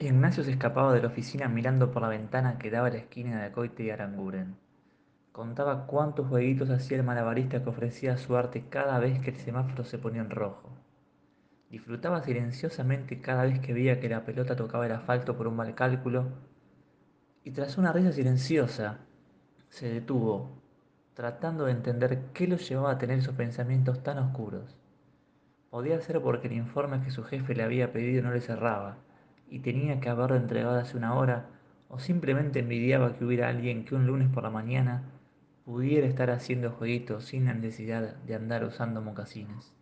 Ignacio se escapaba de la oficina mirando por la ventana que daba a la esquina de Coite y Aranguren. Contaba cuántos jueguitos hacía el malabarista que ofrecía su arte cada vez que el semáforo se ponía en rojo. Disfrutaba silenciosamente cada vez que veía que la pelota tocaba el asfalto por un mal cálculo y tras una risa silenciosa se detuvo, tratando de entender qué lo llevaba a tener esos pensamientos tan oscuros. Podía ser porque el informe que su jefe le había pedido no le cerraba y tenía que haberlo entregado hace una hora, o simplemente envidiaba que hubiera alguien que un lunes por la mañana pudiera estar haciendo jueguitos sin la necesidad de andar usando mocasines.